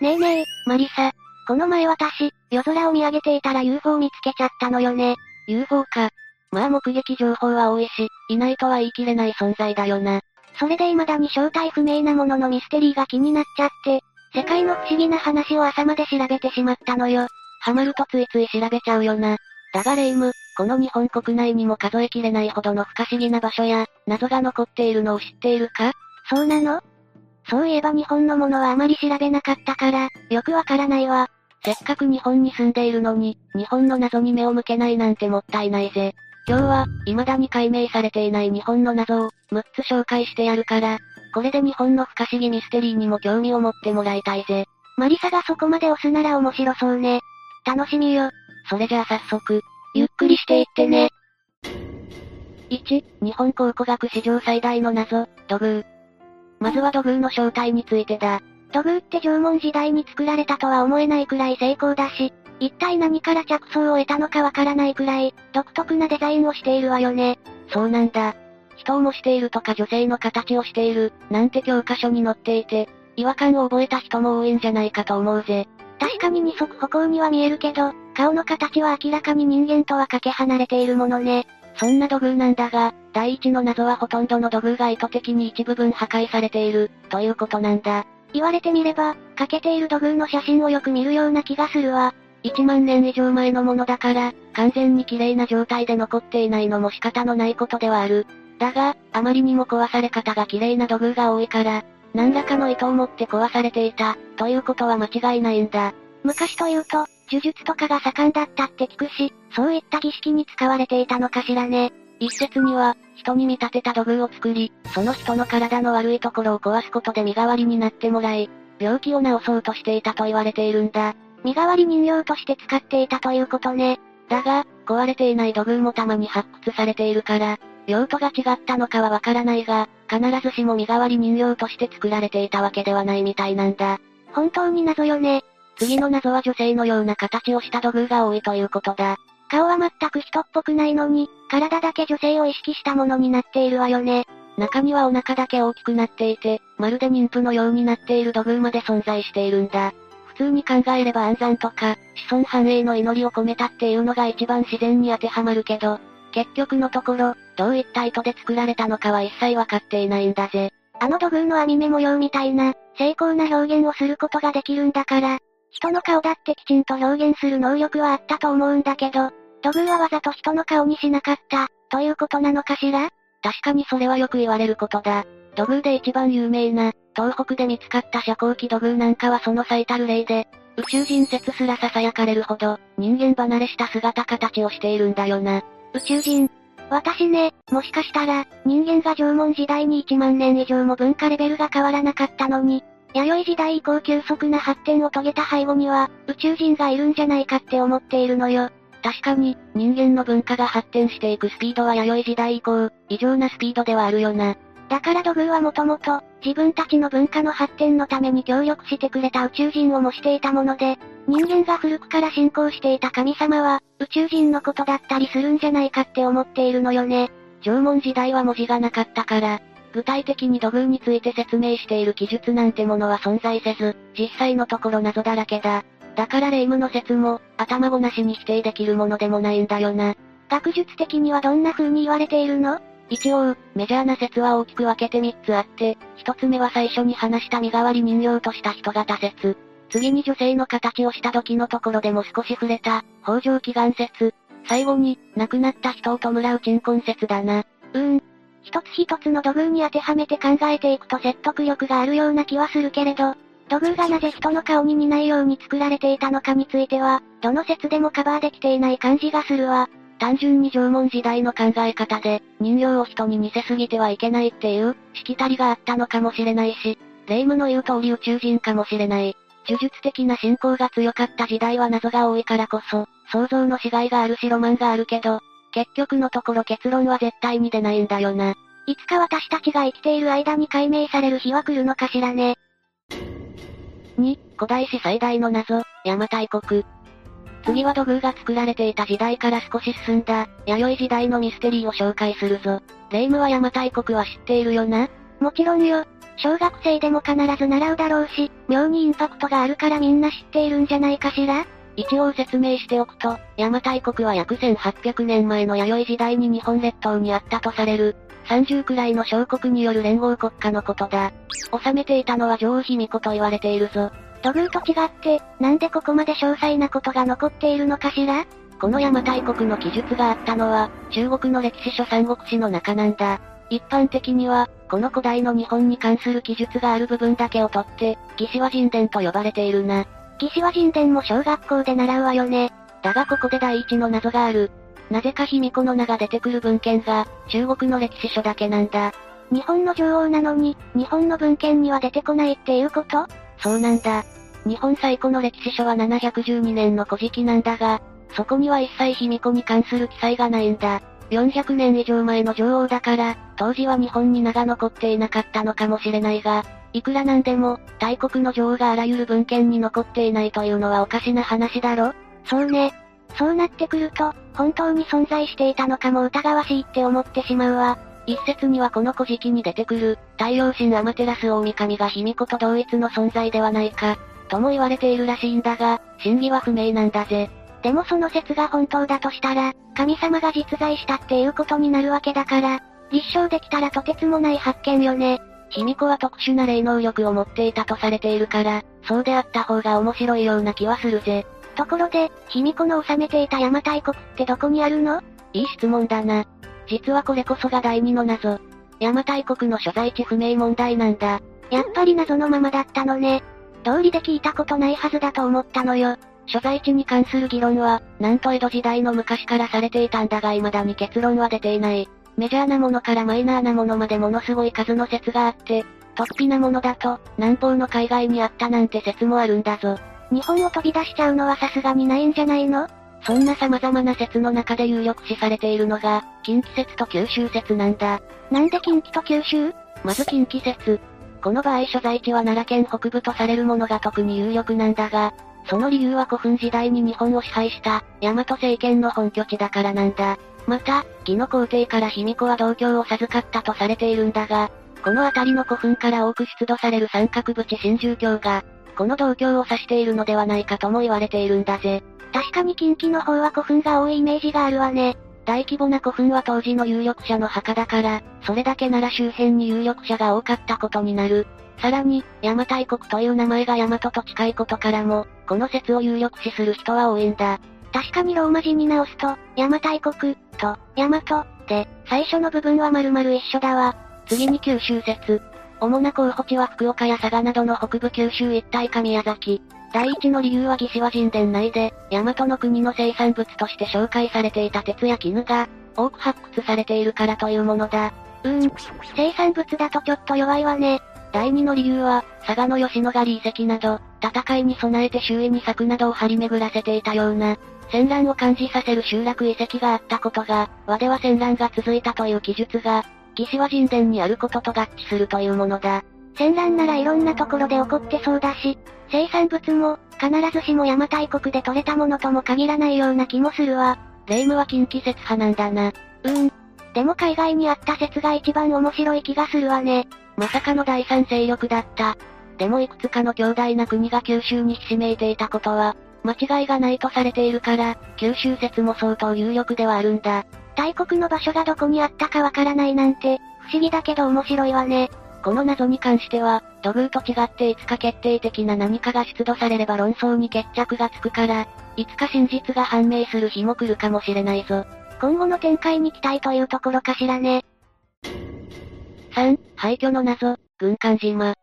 ねえねえ、マリサ。この前私、夜空を見上げていたら UFO 見つけちゃったのよね。UFO か。まあ目撃情報は多いし、いないとは言い切れない存在だよな。それで未だに正体不明なもののミステリーが気になっちゃって、世界の不思議な話を朝まで調べてしまったのよ。ハマるとついつい調べちゃうよな。だがレイム、この日本国内にも数えきれないほどの不可思議な場所や、謎が残っているのを知っているか？そうなの？そういえば日本のものはあまり調べなかったから、よくわからないわ。せっかく日本に住んでいるのに、日本の謎に目を向けないなんてもったいないぜ。今日は、未だに解明されていない日本の謎を、6つ紹介してやるから、これで日本の不可思議ミステリーにも興味を持ってもらいたいぜ。マリサがそこまで押すなら面白そうね。楽しみよ。それじゃあ早速、ゆっくりしていってね。1、日本考古学史上最大の謎、土偶。まずは土偶の正体についてだ。土偶って縄文時代に作られたとは思えないくらい成功だし、一体何から着想を得たのかわからないくらい、独特なデザインをしているわよね。そうなんだ。人を模しているとか女性の形をしている、なんて教科書に載っていて、違和感を覚えた人も多いんじゃないかと思うぜ。確かに二足歩行には見えるけど、顔の形は明らかに人間とはかけ離れているものね。そんな土偶なんだが、第一の謎はほとんどの土偶が意図的に一部分破壊されている、ということなんだ。言われてみれば、欠けている土偶の写真をよく見るような気がするわ。1万年以上前のものだから、完全に綺麗な状態で残っていないのも仕方のないことではある。だが、あまりにも壊され方が綺麗な土偶が多いから、何らかの意図を持って壊されていた、ということは間違いないんだ。昔というと、呪術とかが盛んだったって聞くし、そういった儀式に使われていたのかしらね。一説には、人に見立てた土偶を作り、その人の体の悪いところを壊すことで身代わりになってもらい、病気を治そうとしていたと言われているんだ。身代わり人形として使っていたということね。だが、壊れていない土偶もたまに発掘されているから、用途が違ったのかはわからないが、必ずしも身代わり人形として作られていたわけではないみたいなんだ。本当に謎よね。次の謎は女性のような形をした土偶が多いということだ。顔は全く人っぽくないのに、体だけ女性を意識したものになっているわよね。中にはお腹だけ大きくなっていて、まるで妊婦のようになっている土偶まで存在しているんだ。普通に考えれば安産とか、子孫繁栄の祈りを込めたっていうのが一番自然に当てはまるけど、結局のところ、どういった意図で作られたのかは一切わかっていないんだぜ。あの土偶の網目模様みたいな、精巧な表現をすることができるんだから、人の顔だってきちんと表現する能力はあったと思うんだけど、土偶はわざと人の顔にしなかった、ということなのかしら？確かにそれはよく言われることだ。土偶で一番有名な、東北で見つかった遮光器土偶なんかはその最たる例で、宇宙人説すら囁かれるほど、人間離れした姿形をしているんだよな。宇宙人。私ね、もしかしたら、人間が縄文時代に1万年以上も文化レベルが変わらなかったのに、弥生時代以降急速な発展を遂げた背後には、宇宙人がいるんじゃないかって思っているのよ。確かに、人間の文化が発展していくスピードは弥生時代以降、異常なスピードではあるよな。だから土偶はもともと、自分たちの文化の発展のために協力してくれた宇宙人を模していたもので、人間が古くから信仰していた神様は、宇宙人のことだったりするんじゃないかって思っているのよね。縄文時代は文字がなかったから、具体的に土偶について説明している記述なんてものは存在せず、実際のところ謎だらけだ。だから霊夢の説も、頭ごなしに否定できるものでもないんだよな。学術的にはどんな風に言われているの？一応、メジャーな説は大きく分けて3つあって、1つ目は最初に話した身代わり人形とした人型説。次に女性の形をした時のところでも少し触れた、北条祈願説。最後に、亡くなった人を弔う鎮魂説だな。うーん。一つ一つの土偶に当てはめて考えていくと説得力があるような気はするけれど、土偶がなぜ人の顔に似ないように作られていたのかについては、どの説でもカバーできていない感じがするわ。単純に縄文時代の考え方で、人形を人に似せすぎてはいけないっていう、しきたりがあったのかもしれないし、霊夢の言う通り宇宙人かもしれない。呪術的な信仰が強かった時代は謎が多いからこそ、想像のしがいがあるしロマンがあるけど、結局のところ結論は絶対に出ないんだよな。いつか私たちが生きている間に解明される日は来るのかしらね。2、古代史最大の謎、邪馬台国。次は土偶が作られていた時代から少し進んだ、弥生時代のミステリーを紹介するぞ。霊夢は邪馬台国は知っているよなもちろんよ。小学生でも必ず習うだろうし、妙にインパクトがあるからみんな知っているんじゃないかしら一応説明しておくと、邪馬台国は約1800年前の弥生時代に日本列島にあったとされる、30くらいの小国による連合国家のことだ。治めていたのは女王卑弥呼と言われているぞ。土偶と違って、なんでここまで詳細なことが残っているのかしら？この邪馬台国の記述があったのは、中国の歴史書三国志の中なんだ。一般的には、この古代の日本に関する記述がある部分だけをとって、義士和人伝と呼ばれているな。義士和人伝も小学校で習うわよね。だがここで第一の謎がある。なぜか卑弥呼の名が出てくる文献が、中国の歴史書だけなんだ。日本の女王なのに、日本の文献には出てこないっていうこと？そうなんだ。日本最古の歴史書は712年の古事記なんだが、そこには一切卑弥呼に関する記載がないんだ。400年以上前の女王だから、当時は日本に名が残っていなかったのかもしれないが、いくらなんでも、大国の女王があらゆる文献に残っていないというのはおかしな話だろ？そうね。そうなってくると、本当に存在していたのかも疑わしいって思ってしまうわ。一説にはこの古事記に出てくる、太陽神アマテラス大神が卑弥呼と同一の存在ではないか、とも言われているらしいんだが、真偽は不明なんだぜ。でもその説が本当だとしたら、神様が実在したっていうことになるわけだから、立証できたらとてつもない発見よね。卑弥呼は特殊な霊能力を持っていたとされているから、そうであった方が面白いような気はするぜ。ところで、卑弥呼の治めていた邪馬台国ってどこにあるの？いい質問だな。実はこれこそが第二の謎。邪馬台国の所在地不明問題なんだ。やっぱり謎のままだったのね。道理で聞いたことないはずだと思ったのよ。所在地に関する議論は、なんと江戸時代の昔からされていたんだが未だに結論は出ていない。メジャーなものからマイナーなものまでものすごい数の説があって、突飛なものだと、南方の海外にあったなんて説もあるんだぞ。日本を飛び出しちゃうのはさすがにないんじゃないの？そんな様々な説の中で有力視されているのが、近畿説と九州説なんだ。なんで近畿と九州？まず近畿説。この場合所在地は奈良県北部とされるものが特に有力なんだが、その理由は古墳時代に日本を支配した、大和政権の本拠地だからなんだ。また、義の皇帝から卑弥呼は同郷を授かったとされているんだが、この辺りの古墳から多く出土される三角縁真珠鏡が、この同郷を指しているのではないかとも言われているんだぜ。確かに近畿の方は古墳が多いイメージがあるわね。大規模な古墳は当時の有力者の墓だから、それだけなら周辺に有力者が多かったことになる。さらに、邪馬台国という名前が大和と近いことからも、この説を有力視する人は多いんだ。確かにローマ字に直すと、邪馬台国、と、大和、で、最初の部分は丸々一緒だわ。次に九州説。主な候補地は福岡や佐賀などの北部九州一帯か宮崎。第一の理由は義士和人伝内で、大和の国の生産物として紹介されていた鉄や絹が、多く発掘されているからというものだ。うーん、生産物だとちょっと弱いわね。第二の理由は、佐賀の吉野ヶ里遺跡など、戦いに備えて周囲に柵などを張り巡らせていたような、戦乱を感じさせる集落遺跡があったことが、和では戦乱が続いたという記述が、義士和人伝にあることと合致するというものだ。戦乱ならいろんなところで起こってそうだし、生産物も、必ずしも邪馬台国で取れたものとも限らないような気もするわ。霊夢は近畿説派なんだな。うーん。でも海外にあった説が一番面白い気がするわね。まさかの第三勢力だった。でもいくつかの強大な国が九州にひしめいていたことは、間違いがないとされているから、九州説も相当有力ではあるんだ。大国の場所がどこにあったかわからないなんて、不思議だけど面白いわね。この謎に関しては、土偶と違っていつか決定的な何かが出土されれば論争に決着がつくから、いつか真実が判明する日も来るかもしれないぞ。今後の展開に期待というところかしらね。3、廃墟の謎、軍艦島。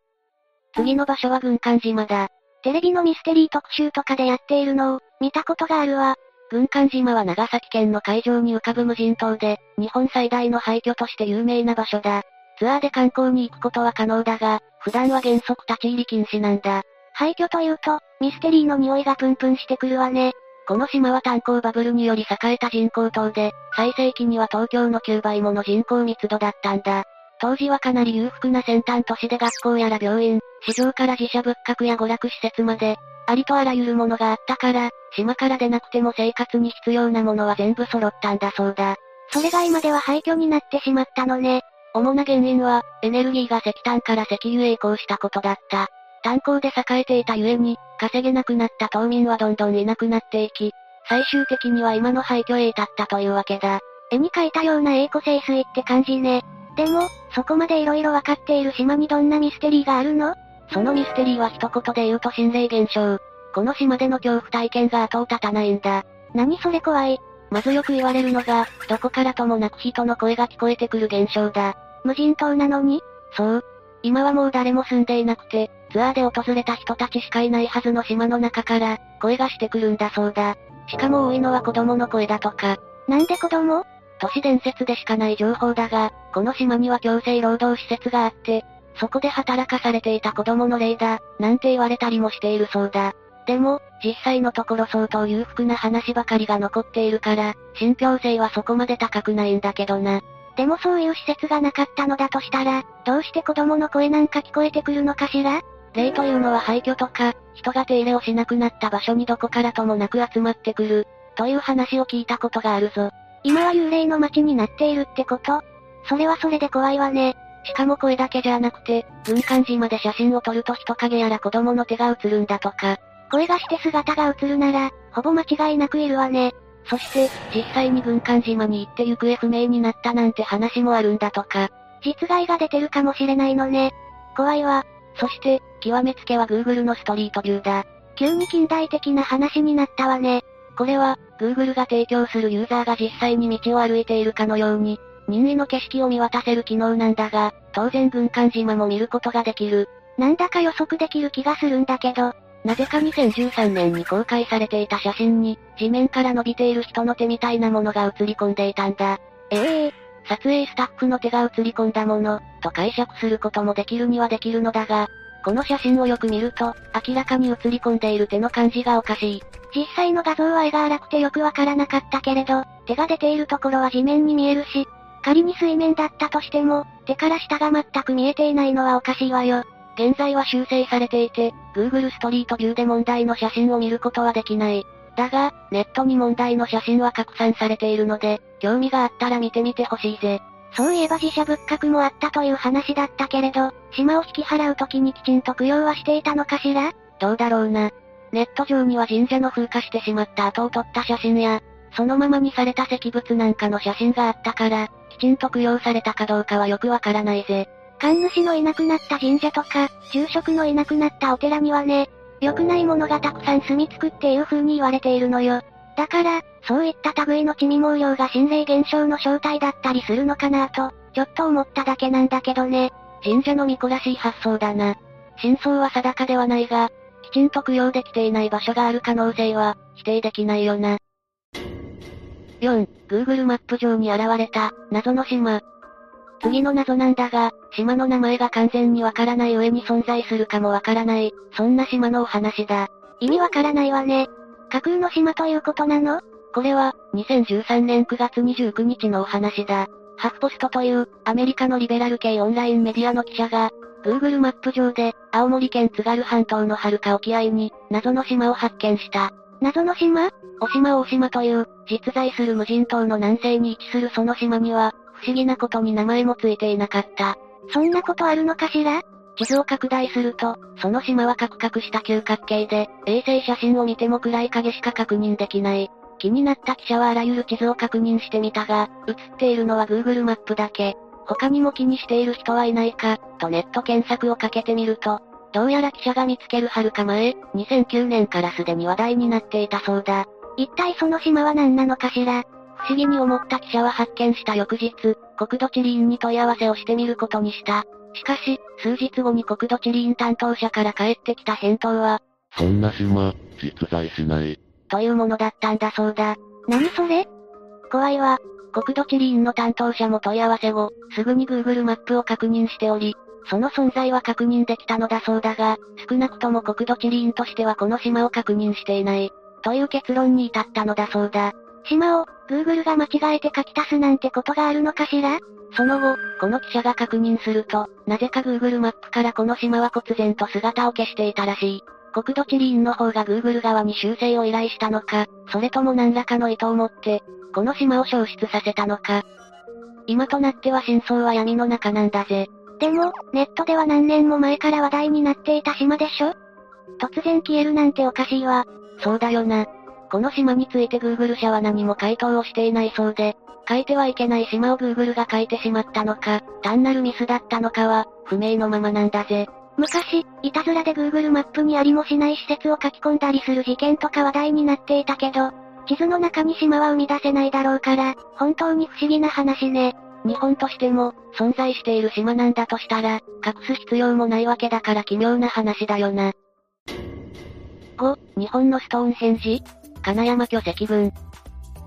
次の場所は軍艦島だ。テレビのミステリー特集とかでやっているのを、見たことがあるわ。軍艦島は長崎県の海上に浮かぶ無人島で、日本最大の廃墟として有名な場所だ。ツアーで観光に行くことは可能だが、普段は原則立ち入り禁止なんだ。廃墟というと、ミステリーの匂いがプンプンしてくるわね。この島は炭鉱バブルにより栄えた人工島で、最盛期には東京の9倍もの人口密度だったんだ。当時はかなり裕福な先端都市で学校やら病院、市場から自社仏閣や娯楽施設まで、ありとあらゆるものがあったから、島から出なくても生活に必要なものは全部揃ったんだそうだ。それが今では廃墟になってしまったのね。主な原因は、エネルギーが石炭から石油へ移行したことだった。炭鉱で栄えていたゆえに、稼げなくなった島民はどんどんいなくなっていき、最終的には今の廃墟へ至ったというわけだ。絵に描いたような栄枯盛水って感じね。でも、そこまで色々わかっている島にどんなミステリーがあるの？そのミステリーは一言で言うと心霊現象。この島での恐怖体験が後を絶たないんだ。何それ怖い。まずよく言われるのが、どこからともなく人の声が聞こえてくる現象だ。無人島なのに？そう。今はもう誰も住んでいなくて、ツアーで訪れた人たちしかいないはずの島の中から、声がしてくるんだそうだ。しかも多いのは子供の声だとか。なんで子供？都市伝説でしかない情報だが、この島には強制労働施設があって、そこで働かされていた子供の霊だ、なんて言われたりもしているそうだ。でも、実際のところ相当裕福な話ばかりが残っているから、信憑性はそこまで高くないんだけどな。でもそういう施設がなかったのだとしたら、どうして子供の声なんか聞こえてくるのかしら？霊というのは廃墟とか、人が手入れをしなくなった場所にどこからともなく集まってくる、という話を聞いたことがあるぞ。今は幽霊の街になっているってこと？それはそれで怖いわね。しかも声だけじゃなくて、軍艦島で写真を撮ると人影やら子供の手が映るんだとか。声がして姿が映るなら、ほぼ間違いなくいるわね。そして、実際に軍艦島に行って行方不明になったなんて話もあるんだとか。実害が出てるかもしれないのね。怖いわ。そして、極めつけは Google のストリートビューだ。急に近代的な話になったわね。これは、Google が提供するユーザーが実際に道を歩いているかのように、任意の景色を見渡せる機能なんだが、当然軍艦島も見ることができる。なんだか予測できる気がするんだけど、なぜか2013年に公開されていた写真に、地面から伸びている人の手みたいなものが映り込んでいたんだ。ええー、撮影スタッフの手が映り込んだもの、と解釈することもできるにはできるのだが、この写真をよく見ると、明らかに映り込んでいる手の感じがおかしい。実際の画像は絵が荒くてよくわからなかったけれど、手が出ているところは地面に見えるし、仮に水面だったとしても、手から下が全く見えていないのはおかしいわよ。現在は修正されていて、Google ストリートビューで問題の写真を見ることはできない。だが、ネットに問題の写真は拡散されているので、興味があったら見てみてほしいぜ。そういえば自社仏閣もあったという話だったけれど、島を引き払う時にきちんと供養はしていたのかしら？どうだろうな。ネット上には神社の風化してしまった後を撮った写真や、そのままにされた石仏なんかの写真があったから、きちんと供養されたかどうかはよくわからないぜ。神主のいなくなった神社とか、住職のいなくなったお寺にはね、良くないものがたくさん住み着くっていう風に言われているのよ。だから、そういった類の地味毛量が心霊現象の正体だったりするのかなと、ちょっと思っただけなんだけどね。神社の巫女らしい発想だな。真相は定かではないが、きちんと供養できていない場所がある可能性は、否定できないよな。4、Google マップ上に現れた、謎の島。次の謎なんだが、島の名前が完全にわからない上に存在するかもわからない、そんな島のお話だ。意味わからないわね。架空の島ということなの？これは、2013年9月29日のお話だ。ハフポストという、アメリカのリベラル系オンラインメディアの記者が、Google マップ上で、青森県津軽半島の遥か沖合に、謎の島を発見した。謎の島？お島大島という、実在する無人島の南西に位置するその島には、不思議なことに名前もついていなかった。そんなことあるのかしら？地図を拡大すると、その島はカクカクした九角形で、衛星写真を見ても暗い影しか確認できない。気になった記者はあらゆる地図を確認してみたが、映っているのは Google マップだけ。他にも気にしている人はいないか、とネット検索をかけてみると、どうやら記者が見つける遥か前、2009年からすでに話題になっていたそうだ。一体その島は何なのかしら？不思議に思った記者は発見した翌日、国土地理院に問い合わせをしてみることにした。しかし、数日後に国土地理院担当者から返ってきた返答は、そんな島、実在しない。というものだったんだそうだ。何それ？怖いわ。国土地理院の担当者も問い合わせ後、すぐに Google マップを確認しており、その存在は確認できたのだそうだが、少なくとも国土地理院としてはこの島を確認していない。という結論に至ったのだそうだ。島を、Google が間違えて書き足すなんてことがあるのかしら？その後、この記者が確認すると、なぜか Google マップからこの島は忽然と姿を消していたらしい。国土地理院の方が Google 側に修正を依頼したのか、それとも何らかの意図を持って、この島を消失させたのか。今となっては真相は闇の中なんだぜ。でも、ネットでは何年も前から話題になっていた島でしょ？突然消えるなんておかしいわ。そうだよな。この島について Google 社は何も回答をしていないそうで、書いてはいけない島を Google が書いてしまったのか、単なるミスだったのかは、不明のままなんだぜ。昔、いたずらで Google マップにありもしない施設を書き込んだりする事件とか話題になっていたけど、地図の中に島は生み出せないだろうから、本当に不思議な話ね。日本としても、存在している島なんだとしたら、隠す必要もないわけだから奇妙な話だよな。5、日本のストーンヘンジ金山巨石群。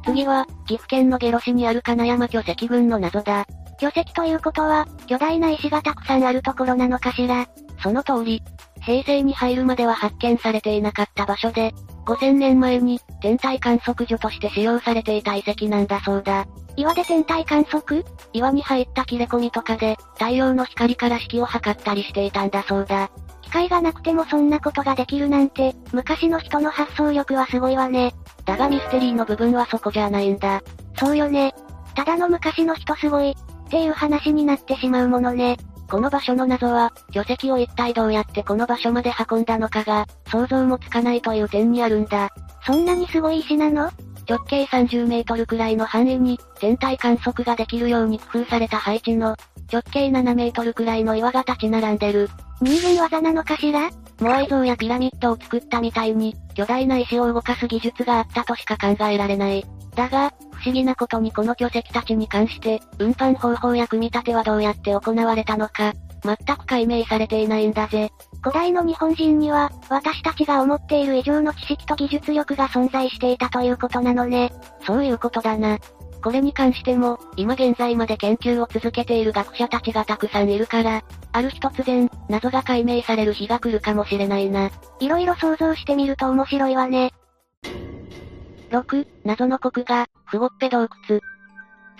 次は、岐阜県の下呂市にある金山巨石群の謎だ。巨石ということは、巨大な石がたくさんあるところなのかしら。その通り。平成に入るまでは発見されていなかった場所で、5000年前に、天体観測所として使用されていた遺跡なんだそうだ。岩で天体観測？岩に入った切れ込みとかで、太陽の光から式を測ったりしていたんだそうだ。機械がなくてもそんなことができるなんて、昔の人の発想力はすごいわね。だがミステリーの部分はそこじゃないんだ。そうよね。ただの昔の人すごい、っていう話になってしまうものね。この場所の謎は、巨石を一体どうやってこの場所まで運んだのかが、想像もつかないという点にあるんだ。そんなにすごい石なの？直径30メートルくらいの範囲に、天体観測ができるように工夫された配置の、直径7メートルくらいの岩が立ち並んでる。人間技なのかしら？モアイ像やピラミッドを作ったみたいに、巨大な石を動かす技術があったとしか考えられない。だが、不思議なことにこの巨石たちに関して、運搬方法や組み立てはどうやって行われたのか、全く解明されていないんだぜ。古代の日本人には、私たちが思っている以上の知識と技術力が存在していたということなのね。そういうことだな。これに関しても、今現在まで研究を続けている学者たちがたくさんいるから、ある日突然、謎が解明される日が来るかもしれないな。いろいろ想像してみると面白いわね。6、謎の国が、フゴッペ洞窟。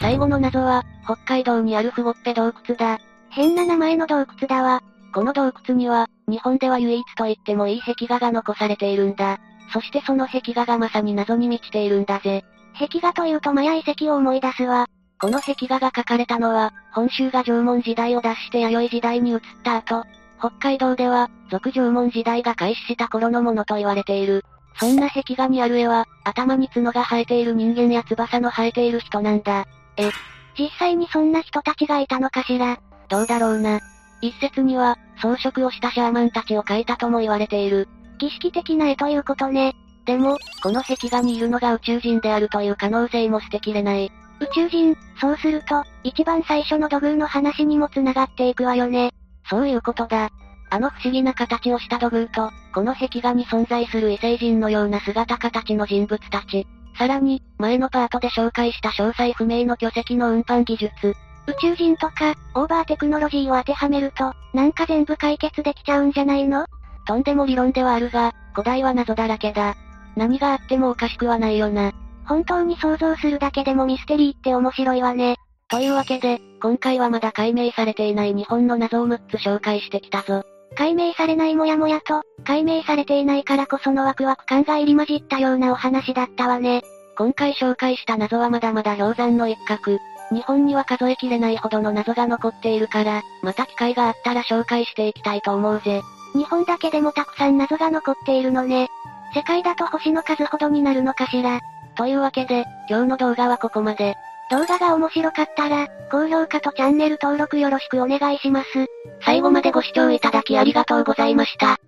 最後の謎は、北海道にあるフゴッペ洞窟だ。変な名前の洞窟だわ。この洞窟には、日本では唯一と言ってもいい壁画が残されているんだ。そしてその壁画がまさに謎に満ちているんだぜ。壁画というとマヤ遺跡を思い出すわ。この壁画が描かれたのは、本州が縄文時代を脱して弥生時代に移った後、北海道では、俗縄文時代が開始した頃のものと言われている。そんな壁画にある絵は、頭に角が生えている人間や翼の生えている人なんだ。え、実際にそんな人たちがいたのかしら？どうだろうな。一説には、装飾をしたシャーマンたちを描いたとも言われている。儀式的な絵ということね。でも、この壁画にいるのが宇宙人であるという可能性も捨てきれない。宇宙人、そうすると、一番最初の土偶の話にも繋がっていくわよね。そういうことだ。あの不思議な形をした土偶と、この壁画に存在する異星人のような姿形の人物たち。さらに、前のパートで紹介した詳細不明の巨石の運搬技術。宇宙人とか、オーバーテクノロジーを当てはめると、なんか全部解決できちゃうんじゃないの？とんでも理論ではあるが、古代は謎だらけだ。何があってもおかしくはないよな。本当に想像するだけでもミステリーって面白いわね。というわけで、今回はまだ解明されていない日本の謎を6つ紹介してきたぞ。解明されないもやもやと、解明されていないからこそのワクワク感が入り混じったようなお話だったわね。今回紹介した謎はまだまだ氷山の一角。日本には数えきれないほどの謎が残っているから、また機会があったら紹介していきたいと思うぜ。日本だけでもたくさん謎が残っているのね。世界だと星の数ほどになるのかしら。というわけで、今日の動画はここまで。動画が面白かったら、高評価とチャンネル登録よろしくお願いします。最後までご視聴いただきありがとうございました。